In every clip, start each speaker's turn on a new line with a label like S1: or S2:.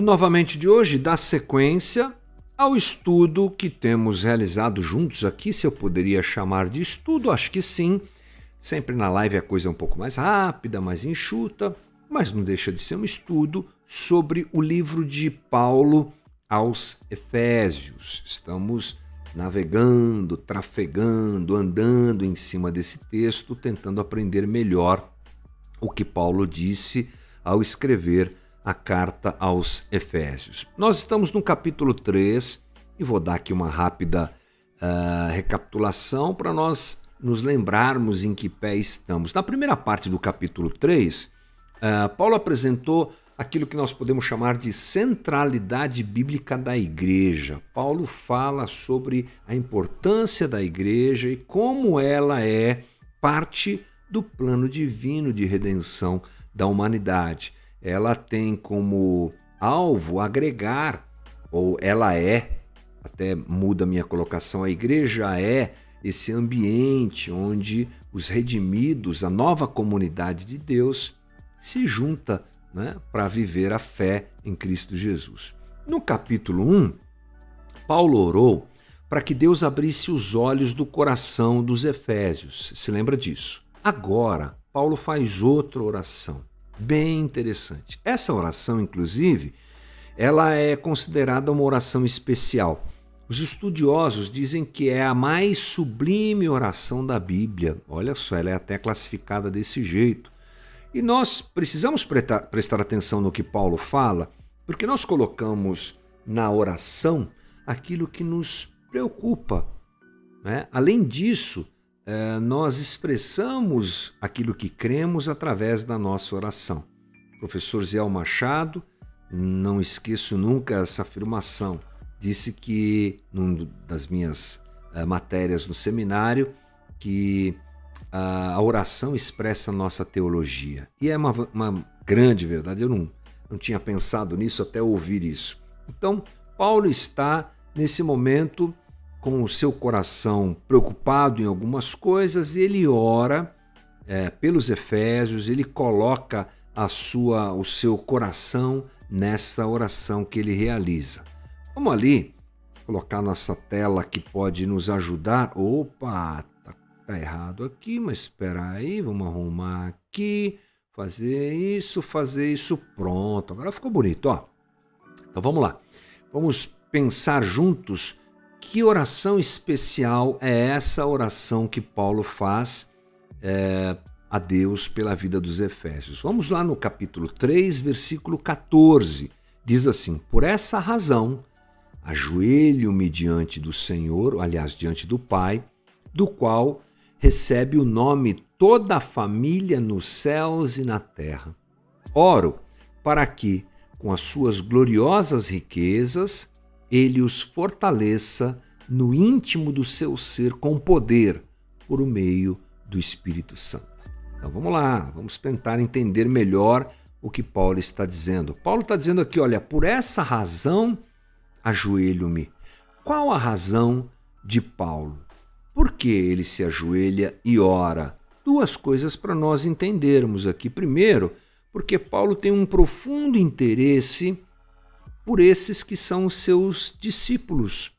S1: novamente de hoje dá sequência ao estudo que temos realizado juntos aqui, se eu poderia chamar de estudo, acho que sim. Sempre na live a coisa é um pouco mais rápida, mais enxuta, mas não deixa de ser um estudo sobre o livro de Paulo aos Efésios. Estamos navegando, trafegando, andando em cima desse texto, tentando aprender melhor o que Paulo disse ao escrever a carta aos Efésios. Nós estamos no capítulo 3 e vou dar aqui uma rápida uh, recapitulação para nós nos lembrarmos em que pé estamos. Na primeira parte do capítulo 3, uh, ah, Paulo apresentou aquilo que nós podemos chamar de centralidade bíblica da igreja. Paulo fala sobre a importância da igreja e como ela é parte do plano divino de redenção da humanidade. Ela tem como alvo agregar, ou ela é, até muda minha colocação, a igreja é esse ambiente onde os redimidos, a nova comunidade de Deus, se junta né, para viver a fé em Cristo Jesus. No capítulo 1, Paulo orou para que Deus abrisse os olhos do coração dos Efésios. Se lembra disso? Agora, Paulo faz outra oração, bem interessante. Essa oração, inclusive, ela é considerada uma oração especial. Os estudiosos dizem que é a mais sublime oração da Bíblia. Olha só, ela é até classificada desse jeito. E nós precisamos prestar, atenção no que Paulo fala, porque nós colocamos na oração aquilo que nos preocupa. Né? Além disso, nós expressamos aquilo que cremos através da nossa oração. professor Zé Machado, não esqueço nunca essa afirmação, disse que, numa das minhas é, matérias no seminário, que a oração expressa a nossa teologia. E é uma, uma grande verdade, eu não, não tinha pensado nisso até ouvir isso. Então, Paulo está nesse momento com o seu coração preocupado em algumas coisas, ele ora é, pelos Efésios, ele coloca a sua, o seu coração nessa oração que ele realiza. Vamos ali colocar nossa tela que pode nos ajudar. Opa, Tá errado aqui, mas espera aí, vamos arrumar aqui, fazer isso, fazer isso, pronto. Agora ficou bonito, ó. Então vamos lá. Vamos pensar juntos que oração especial é essa oração que Paulo faz é, a Deus pela vida dos Efésios. Vamos lá no capítulo 3, versículo 14. Diz assim: Por essa razão, ajoelho-me diante do Senhor, aliás, diante do Pai, do qual recebe o nome toda a família nos céus e na terra. Oro para que, com as suas gloriosas riquezas, ele os fortaleça no íntimo do seu ser com poder por meio do Espírito Santo. Então vamos lá, vamos tentar entender melhor o que Paulo está dizendo. Paulo está dizendo aqui: olha, por essa razão ajoelho-me. Qual a razão de Paulo? Por que ele se ajoelha e ora? Duas coisas para nós entendermos aqui. Primeiro, porque Paulo tem um profundo interesse por esses que são seus discípulos,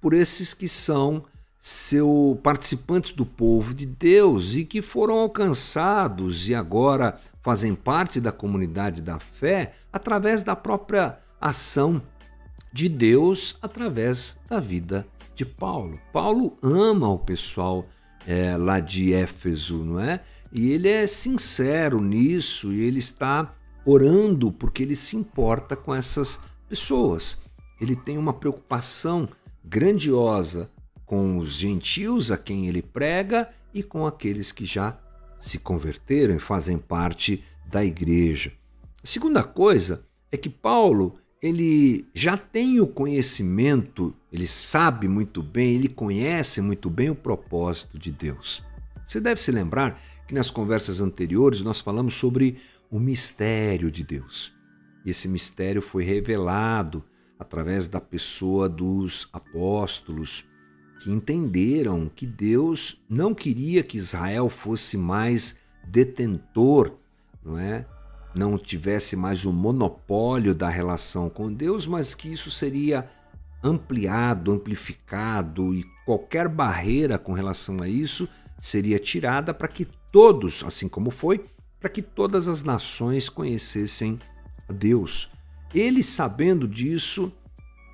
S1: por esses que são seus participantes do povo de Deus e que foram alcançados e agora fazem parte da comunidade da fé através da própria ação de Deus através da vida de Paulo. Paulo ama o pessoal é, lá de Éfeso, não é? E ele é sincero nisso e ele está orando porque ele se importa com essas pessoas. Ele tem uma preocupação grandiosa com os gentios a quem ele prega e com aqueles que já se converteram e fazem parte da igreja. A segunda coisa é que Paulo ele já tem o conhecimento, ele sabe muito bem, ele conhece muito bem o propósito de Deus. Você deve se lembrar que nas conversas anteriores nós falamos sobre o mistério de Deus. E esse mistério foi revelado através da pessoa dos apóstolos, que entenderam que Deus não queria que Israel fosse mais detentor, não é, não tivesse mais o monopólio da relação com Deus, mas que isso seria ampliado, amplificado e qualquer barreira com relação a isso seria tirada para que todos, assim como foi, para que todas as nações conhecessem a Deus. Ele, sabendo disso,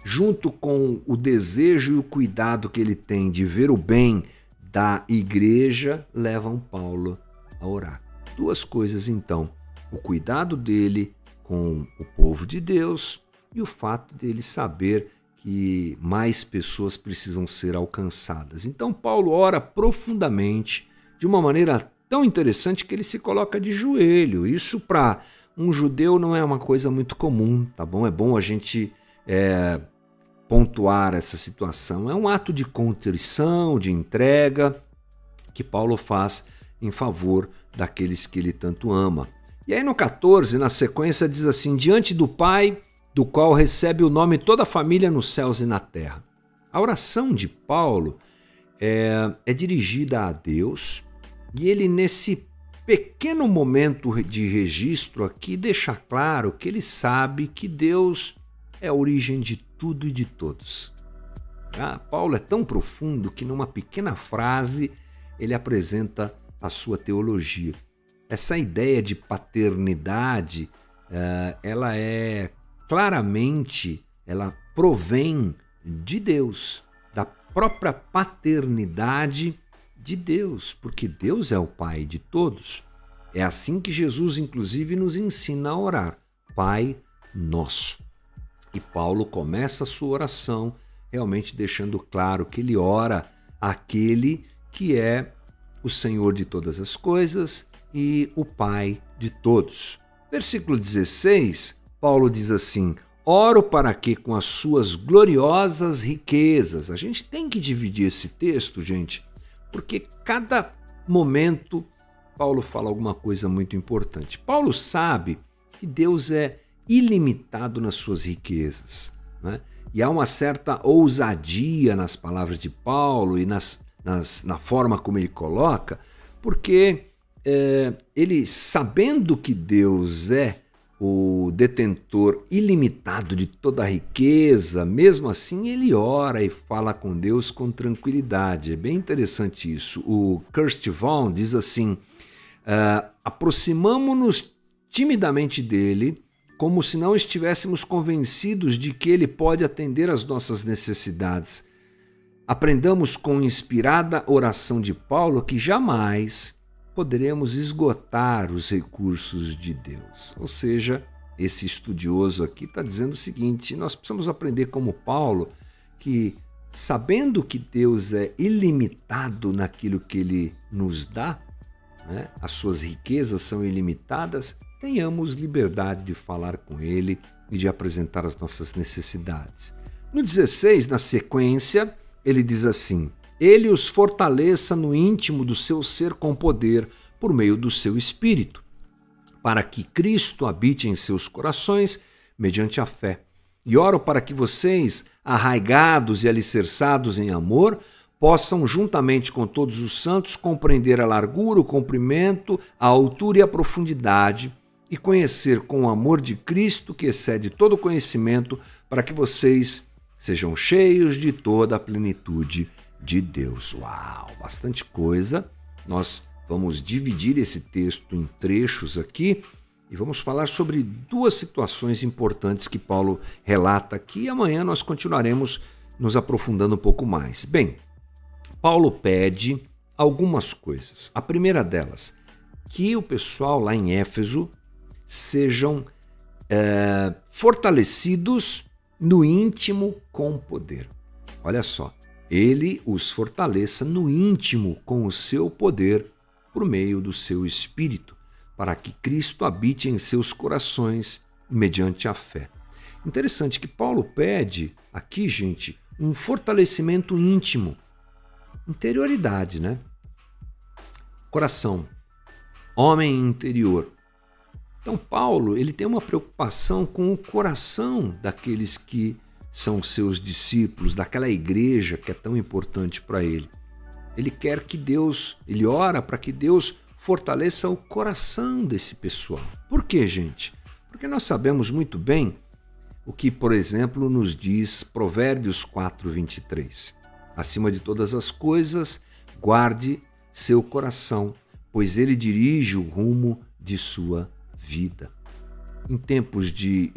S1: junto com o desejo e o cuidado que ele tem de ver o bem da igreja, levam Paulo a orar. Duas coisas então: o cuidado dele com o povo de Deus e o fato dele saber que mais pessoas precisam ser alcançadas. Então, Paulo ora profundamente, de uma maneira tão interessante que ele se coloca de joelho. Isso para um judeu não é uma coisa muito comum, tá bom? É bom a gente é, pontuar essa situação. É um ato de contrição, de entrega que Paulo faz em favor daqueles que ele tanto ama. E aí no 14, na sequência, diz assim: Diante do Pai do qual recebe o nome toda a família nos céus e na terra. A oração de Paulo é, é dirigida a Deus e ele, nesse pequeno momento de registro aqui, deixa claro que ele sabe que Deus é a origem de tudo e de todos. Ah, Paulo é tão profundo que, numa pequena frase, ele apresenta a sua teologia. Essa ideia de paternidade, uh, ela é claramente ela provém de Deus, da própria paternidade de Deus, porque Deus é o Pai de todos. É assim que Jesus, inclusive, nos ensina a orar: Pai Nosso. E Paulo começa a sua oração realmente deixando claro que ele ora aquele que é o Senhor de todas as coisas e o Pai de todos. Versículo 16 Paulo diz assim: Oro para que, com as suas gloriosas riquezas, a gente tem que dividir esse texto, gente, porque cada momento Paulo fala alguma coisa muito importante. Paulo sabe que Deus é ilimitado nas suas riquezas. Né? E há uma certa ousadia nas palavras de Paulo e nas, nas, na forma como ele coloca, porque é, ele, sabendo que Deus é o detentor ilimitado de toda a riqueza, mesmo assim ele ora e fala com Deus com tranquilidade. É bem interessante isso. O Kirst Vaughn diz assim: uh, aproximamo-nos timidamente dele, como se não estivéssemos convencidos de que ele pode atender às nossas necessidades. Aprendamos com inspirada oração de Paulo que jamais poderemos esgotar os recursos de Deus. Ou seja, esse estudioso aqui está dizendo o seguinte: nós precisamos aprender como Paulo que, sabendo que Deus é ilimitado naquilo que ele nos dá, né, as suas riquezas são ilimitadas, tenhamos liberdade de falar com ele e de apresentar as nossas necessidades. No 16, na sequência, ele diz assim: ele os fortaleça no íntimo do seu ser com poder por meio do seu espírito, para que Cristo habite em seus corações mediante a fé. E oro para que vocês, arraigados e alicerçados em amor, possam, juntamente com todos os santos, compreender a largura, o comprimento, a altura e a profundidade, e conhecer com o amor de Cristo, que excede todo conhecimento, para que vocês sejam cheios de toda a plenitude de Deus. Uau, bastante coisa. Nós vamos dividir esse texto em trechos aqui e vamos falar sobre duas situações importantes que Paulo relata aqui e amanhã nós continuaremos nos aprofundando um pouco mais. Bem, Paulo pede algumas coisas. A primeira delas, que o pessoal lá em Éfeso sejam é, fortalecidos no íntimo com poder. Olha só, ele os fortaleça no íntimo com o seu poder por meio do seu espírito, para que Cristo habite em seus corações mediante a fé. Interessante que Paulo pede aqui, gente, um fortalecimento íntimo, interioridade, né? Coração, homem interior. Então Paulo, ele tem uma preocupação com o coração daqueles que são seus discípulos, daquela igreja que é tão importante para ele. Ele quer que Deus, ele ora para que Deus fortaleça o coração desse pessoal. Por quê, gente? Porque nós sabemos muito bem o que, por exemplo, nos diz Provérbios 4, 23. Acima de todas as coisas, guarde seu coração, pois ele dirige o rumo de sua vida. Em tempos de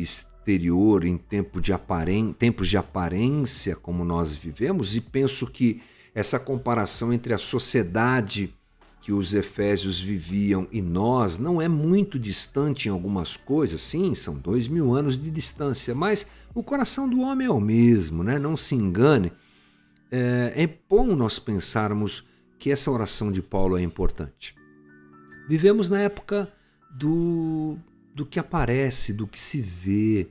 S1: em tempo de aparen tempos de aparência como nós vivemos, e penso que essa comparação entre a sociedade que os efésios viviam e nós não é muito distante em algumas coisas, sim, são dois mil anos de distância, mas o coração do homem é o mesmo, né? não se engane. É, é bom nós pensarmos que essa oração de Paulo é importante. Vivemos na época do, do que aparece, do que se vê,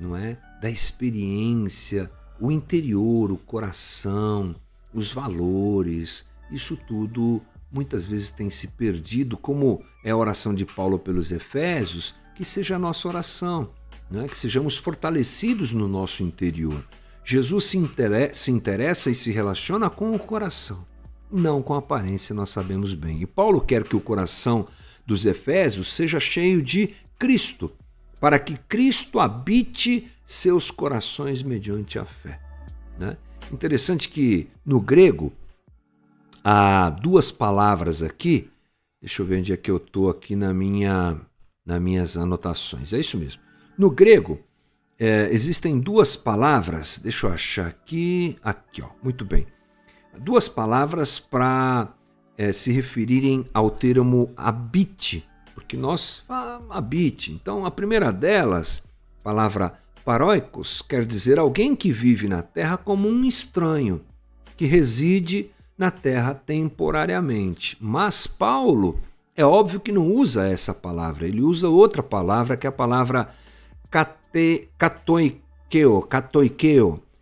S1: não é? Da experiência, o interior, o coração, os valores, isso tudo muitas vezes tem se perdido, como é a oração de Paulo pelos Efésios, que seja a nossa oração, né? que sejamos fortalecidos no nosso interior. Jesus se, se interessa e se relaciona com o coração, não com a aparência, nós sabemos bem. E Paulo quer que o coração dos Efésios seja cheio de Cristo, para que Cristo habite seus corações mediante a fé. Né? Interessante que no grego há duas palavras aqui. Deixa eu ver onde é que eu estou aqui na minha, nas minhas anotações. É isso mesmo. No grego, é, existem duas palavras. Deixa eu achar aqui. Aqui, ó. Muito bem. Duas palavras para é, se referirem ao termo habite, porque nós habite. Então, a primeira delas, palavra paróicos, quer dizer alguém que vive na terra como um estranho, que reside na terra temporariamente. Mas Paulo é óbvio que não usa essa palavra, ele usa outra palavra que é a palavra kate, katoikeo,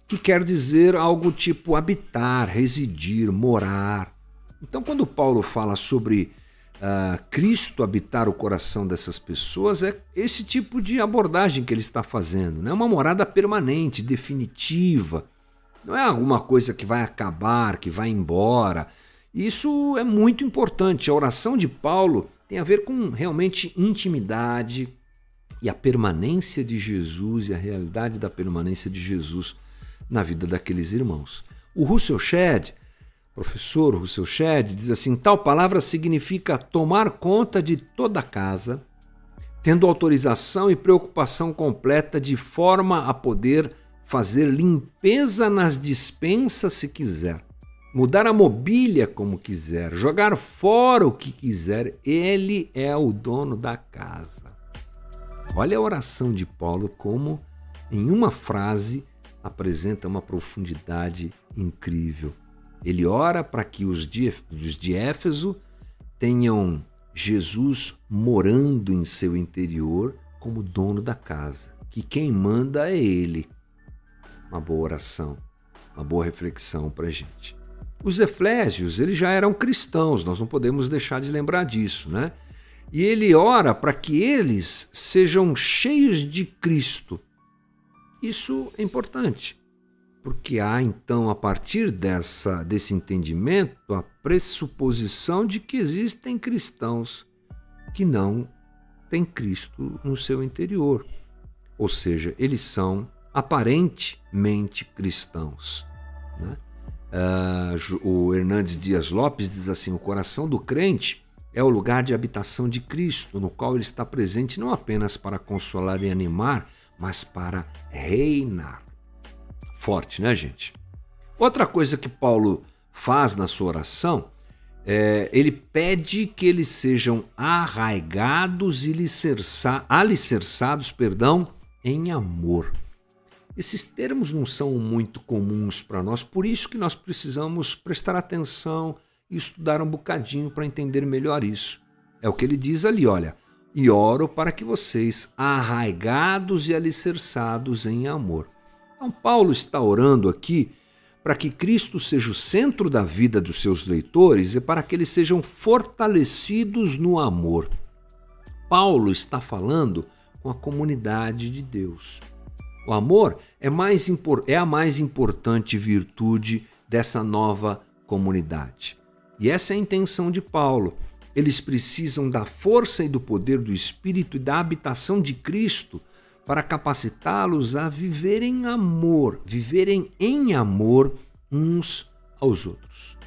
S1: que quer dizer algo tipo habitar, residir, morar. Então, quando Paulo fala sobre uh, Cristo habitar o coração dessas pessoas, é esse tipo de abordagem que ele está fazendo. Né? uma morada permanente, definitiva não é alguma coisa que vai acabar, que vai embora. Isso é muito importante. A oração de Paulo tem a ver com realmente intimidade e a permanência de Jesus e a realidade da permanência de Jesus na vida daqueles irmãos. O Russell Shedd, professor Russell Shedd, diz assim: tal palavra significa tomar conta de toda a casa, tendo autorização e preocupação completa de forma a poder fazer limpeza nas dispensas se quiser, mudar a mobília como quiser, jogar fora o que quiser, ele é o dono da casa. Olha a oração de Paulo como, em uma frase, apresenta uma profundidade incrível. Ele ora para que os de, os de Éfeso tenham Jesus morando em seu interior como dono da casa, que quem manda é ele uma boa oração, uma boa reflexão para a gente. Os Eflésios, eles já eram cristãos, nós não podemos deixar de lembrar disso, né? E ele ora para que eles sejam cheios de Cristo. Isso é importante, porque há então, a partir dessa, desse entendimento, a pressuposição de que existem cristãos que não têm Cristo no seu interior. Ou seja, eles são aparentemente cristãos. Né? Uh, o Hernandes Dias Lopes diz assim: o coração do crente é o lugar de habitação de Cristo, no qual ele está presente não apenas para consolar e animar, mas para reinar. Forte, né, gente? Outra coisa que Paulo faz na sua oração é, ele pede que eles sejam arraigados e alicerçados perdão, em amor. Esses termos não são muito comuns para nós, por isso que nós precisamos prestar atenção e estudar um bocadinho para entender melhor isso. É o que ele diz ali, olha. E oro para que vocês, arraigados e alicerçados em amor. Então, Paulo está orando aqui para que Cristo seja o centro da vida dos seus leitores e para que eles sejam fortalecidos no amor. Paulo está falando com a comunidade de Deus. O amor é, mais, é a mais importante virtude dessa nova comunidade. E essa é a intenção de Paulo. eles precisam da força e do poder do Espírito e da habitação de Cristo para capacitá-los a viverem amor, viverem em amor uns aos outros.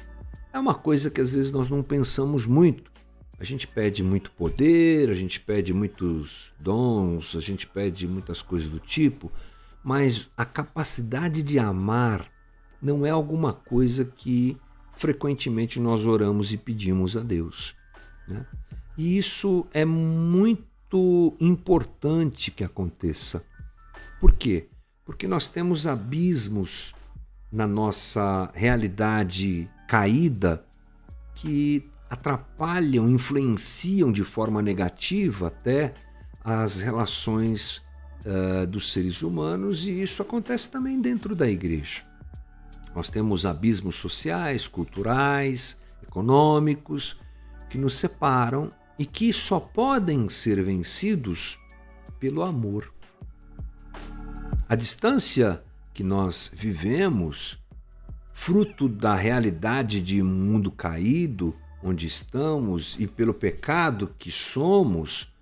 S1: É uma coisa que às vezes nós não pensamos muito. A gente pede muito poder, a gente pede muitos dons, a gente pede muitas coisas do tipo, mas a capacidade de amar não é alguma coisa que frequentemente nós oramos e pedimos a Deus. Né? E isso é muito importante que aconteça. Por quê? Porque nós temos abismos na nossa realidade caída que atrapalham, influenciam de forma negativa até as relações uh, dos seres humanos, e isso acontece também dentro da igreja. Nós temos abismos sociais, culturais, econômicos que nos separam e que só podem ser vencidos pelo amor. A distância que nós vivemos, fruto da realidade de mundo caído, onde estamos e pelo pecado que somos,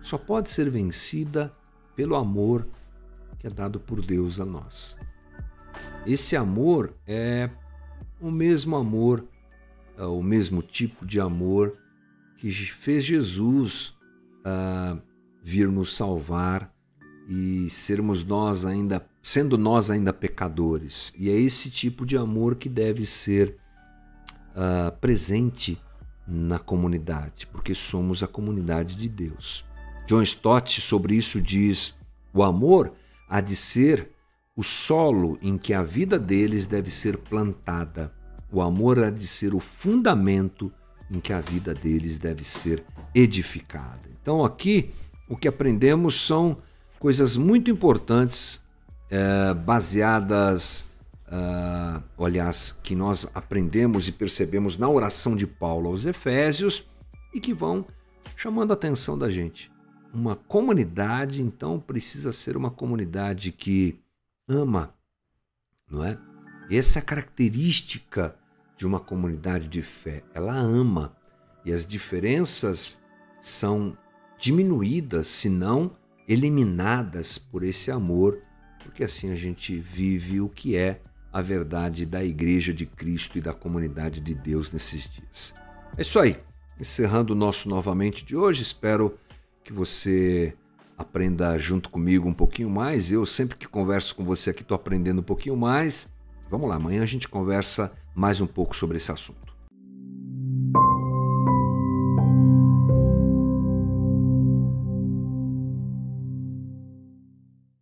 S1: só pode ser vencida pelo amor que é dado por Deus a nós. Esse amor é o mesmo amor, é o mesmo tipo de amor que fez Jesus uh, vir nos salvar e sermos nós ainda, sendo nós ainda pecadores. E é esse tipo de amor que deve ser uh, presente na comunidade, porque somos a comunidade de Deus. John Stott sobre isso diz: o amor há de ser o solo em que a vida deles deve ser plantada. O amor há de ser o fundamento em que a vida deles deve ser edificada. Então, aqui, o que aprendemos são coisas muito importantes, é, baseadas, uh, aliás, que nós aprendemos e percebemos na oração de Paulo aos Efésios e que vão chamando a atenção da gente. Uma comunidade, então, precisa ser uma comunidade que ama, não é? Essa é a característica de uma comunidade de fé. Ela ama e as diferenças são diminuídas, se não eliminadas por esse amor, porque assim a gente vive o que é a verdade da Igreja de Cristo e da comunidade de Deus nesses dias. É isso aí. Encerrando o nosso novamente de hoje, espero que você aprenda junto comigo um pouquinho mais. Eu sempre que converso com você aqui estou aprendendo um pouquinho mais. Vamos lá, amanhã a gente conversa mais um pouco sobre esse assunto.